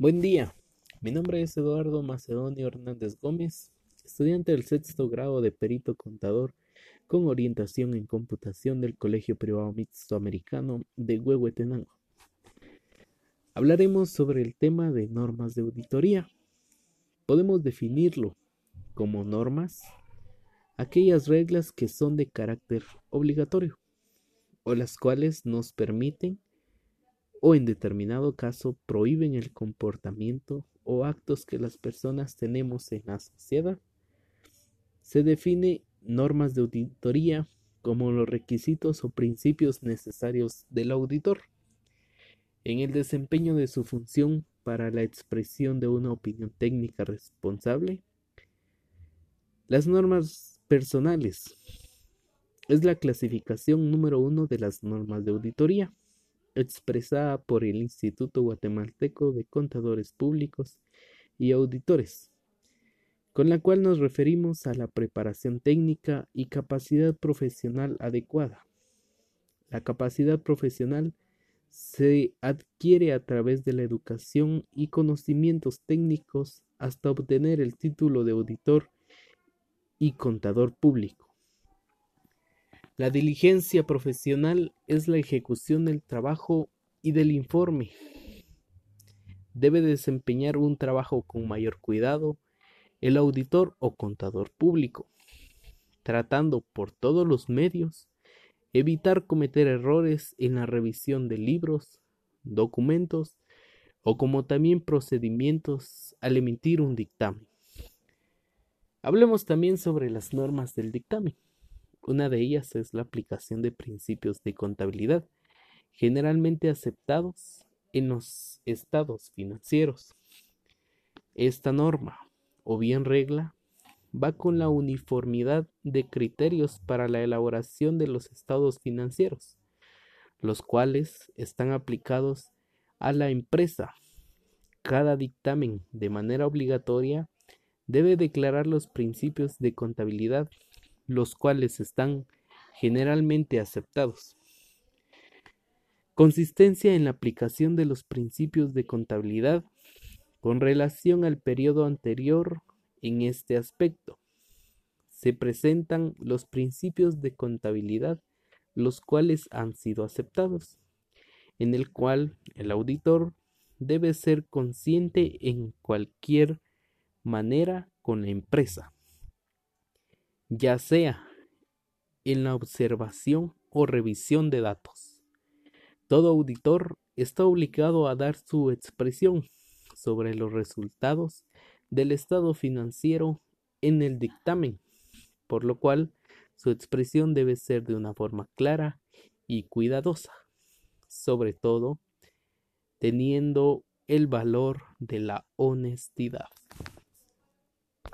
Buen día, mi nombre es Eduardo Macedonio Hernández Gómez, estudiante del sexto grado de perito contador con orientación en computación del Colegio Privado Mixto Americano de Huehuetenango. Hablaremos sobre el tema de normas de auditoría. Podemos definirlo como normas aquellas reglas que son de carácter obligatorio o las cuales nos permiten o en determinado caso prohíben el comportamiento o actos que las personas tenemos en la sociedad. Se define normas de auditoría como los requisitos o principios necesarios del auditor en el desempeño de su función para la expresión de una opinión técnica responsable. Las normas personales es la clasificación número uno de las normas de auditoría expresada por el Instituto Guatemalteco de Contadores Públicos y Auditores, con la cual nos referimos a la preparación técnica y capacidad profesional adecuada. La capacidad profesional se adquiere a través de la educación y conocimientos técnicos hasta obtener el título de auditor y contador público. La diligencia profesional es la ejecución del trabajo y del informe. Debe desempeñar un trabajo con mayor cuidado el auditor o contador público, tratando por todos los medios evitar cometer errores en la revisión de libros, documentos o como también procedimientos al emitir un dictamen. Hablemos también sobre las normas del dictamen. Una de ellas es la aplicación de principios de contabilidad, generalmente aceptados en los estados financieros. Esta norma, o bien regla, va con la uniformidad de criterios para la elaboración de los estados financieros, los cuales están aplicados a la empresa. Cada dictamen, de manera obligatoria, debe declarar los principios de contabilidad los cuales están generalmente aceptados. Consistencia en la aplicación de los principios de contabilidad con relación al periodo anterior en este aspecto. Se presentan los principios de contabilidad los cuales han sido aceptados, en el cual el auditor debe ser consciente en cualquier manera con la empresa ya sea en la observación o revisión de datos. Todo auditor está obligado a dar su expresión sobre los resultados del estado financiero en el dictamen, por lo cual su expresión debe ser de una forma clara y cuidadosa, sobre todo teniendo el valor de la honestidad.